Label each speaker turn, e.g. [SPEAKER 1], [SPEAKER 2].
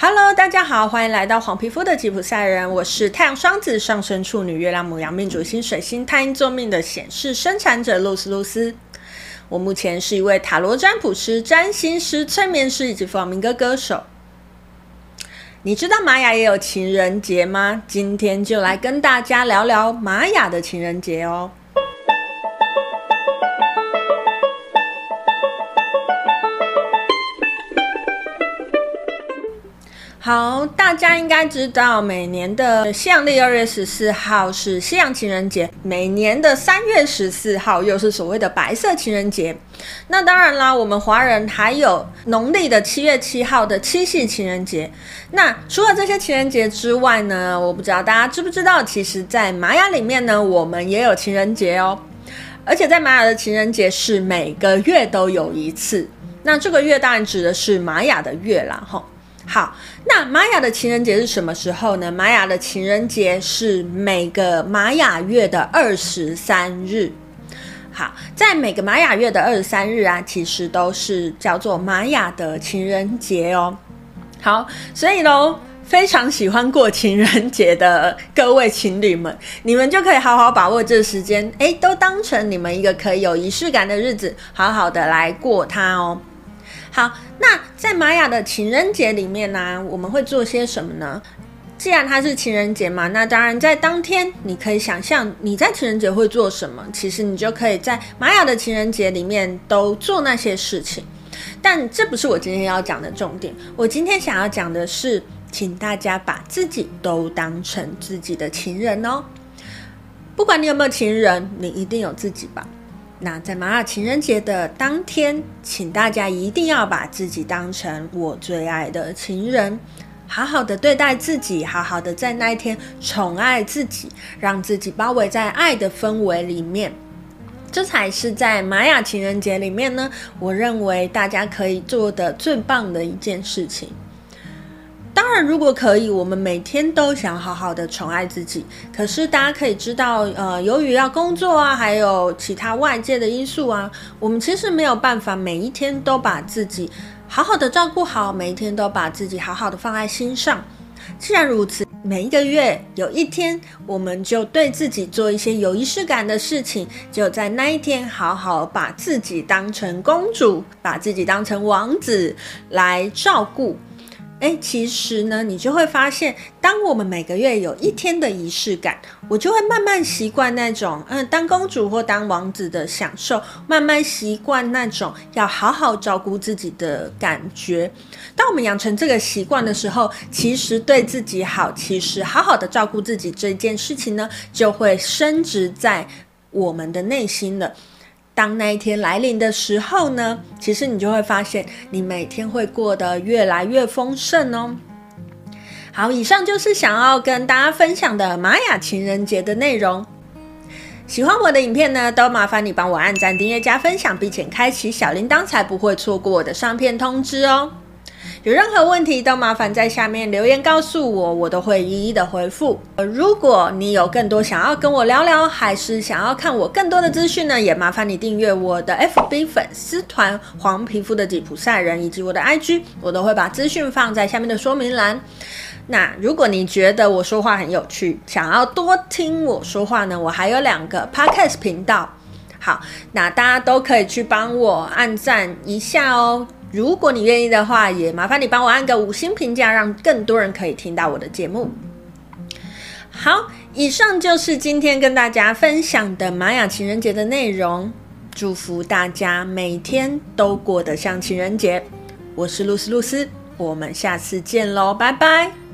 [SPEAKER 1] Hello，大家好，欢迎来到黄皮肤的吉普赛人。我是太阳双子上升处女、月亮母羊命主星水星太阴座命的显示生产者露丝露丝。我目前是一位塔罗占卜师、占星师、催眠师以及弗朗明哥歌手。你知道玛雅也有情人节吗？今天就来跟大家聊聊玛雅的情人节哦。好，大家应该知道，每年的西洋历二月十四号是西洋情人节，每年的三月十四号又是所谓的白色情人节。那当然啦，我们华人还有农历的七月七号的七夕情人节。那除了这些情人节之外呢，我不知道大家知不知道，其实，在玛雅里面呢，我们也有情人节哦。而且在玛雅的情人节是每个月都有一次。那这个月当然指的是玛雅的月啦，吼。好，那玛雅的情人节是什么时候呢？玛雅的情人节是每个玛雅月的二十三日。好，在每个玛雅月的二十三日啊，其实都是叫做玛雅的情人节哦。好，所以喽，非常喜欢过情人节的各位情侣们，你们就可以好好把握这时间，诶，都当成你们一个可以有仪式感的日子，好好的来过它哦。好，那在玛雅的情人节里面呢、我们会做些什么呢？既然它是情人节嘛，那当然在当天，你可以想象你在情人节会做什么。其实你就可以在玛雅的情人节里面都做那些事情。但这不是我今天要讲的重点。我今天想要讲的是，请大家把自己都当成自己的情人哦。不管你有没有情人，你一定有自己吧。那在玛雅情人节的当天，请大家一定要把自己当成我最爱的情人，好好的对待自己，好好的在那一天宠爱自己，让自己包围在爱的氛围里面，这才是在玛雅情人节里面呢，我认为大家可以做的最棒的一件事情。当然，如果可以，我们每天都想好好的宠爱自己。可是大家可以知道，呃，由于要工作啊，还有其他外界的因素啊，我们其实没有办法每一天都把自己好好的照顾好，每一天都把自己好好的放在心上。既然如此，每一个月有一天，我们就对自己做一些有仪式感的事情，就在那一天好好把自己当成公主，把自己当成王子来照顾。哎，其实呢，你就会发现，当我们每个月有一天的仪式感，我就会慢慢习惯那种，嗯，当公主或当王子的享受，慢慢习惯那种要好好照顾自己的感觉。当我们养成这个习惯的时候，其实对自己好，其实好好的照顾自己这件事情呢，就会升值在我们的内心了。当那一天来临的时候呢，其实你就会发现，你每天会过得越来越丰盛哦。好，以上就是想要跟大家分享的玛雅情人节的内容。喜欢我的影片呢，都麻烦你帮我按赞、订阅、加分享，并且开启小铃铛，才不会错过我的上片通知哦。有任何问题都麻烦在下面留言告诉我，我都会一一的回复。如果你有更多想要跟我聊聊，还是想要看我更多的资讯呢，也麻烦你订阅我的 FB 粉丝团“黄皮肤的吉普赛人”以及我的 IG，我都会把资讯放在下面的说明栏。那如果你觉得我说话很有趣，想要多听我说话呢，我还有两个 Podcast 频道。好，那大家都可以去帮我按赞一下哦。如果你愿意的话，也麻烦你帮我按个五星评价，让更多人可以听到我的节目。好，以上就是今天跟大家分享的玛雅情人节的内容。祝福大家每天都过得像情人节。我是露丝露丝，我们下次见喽，拜拜。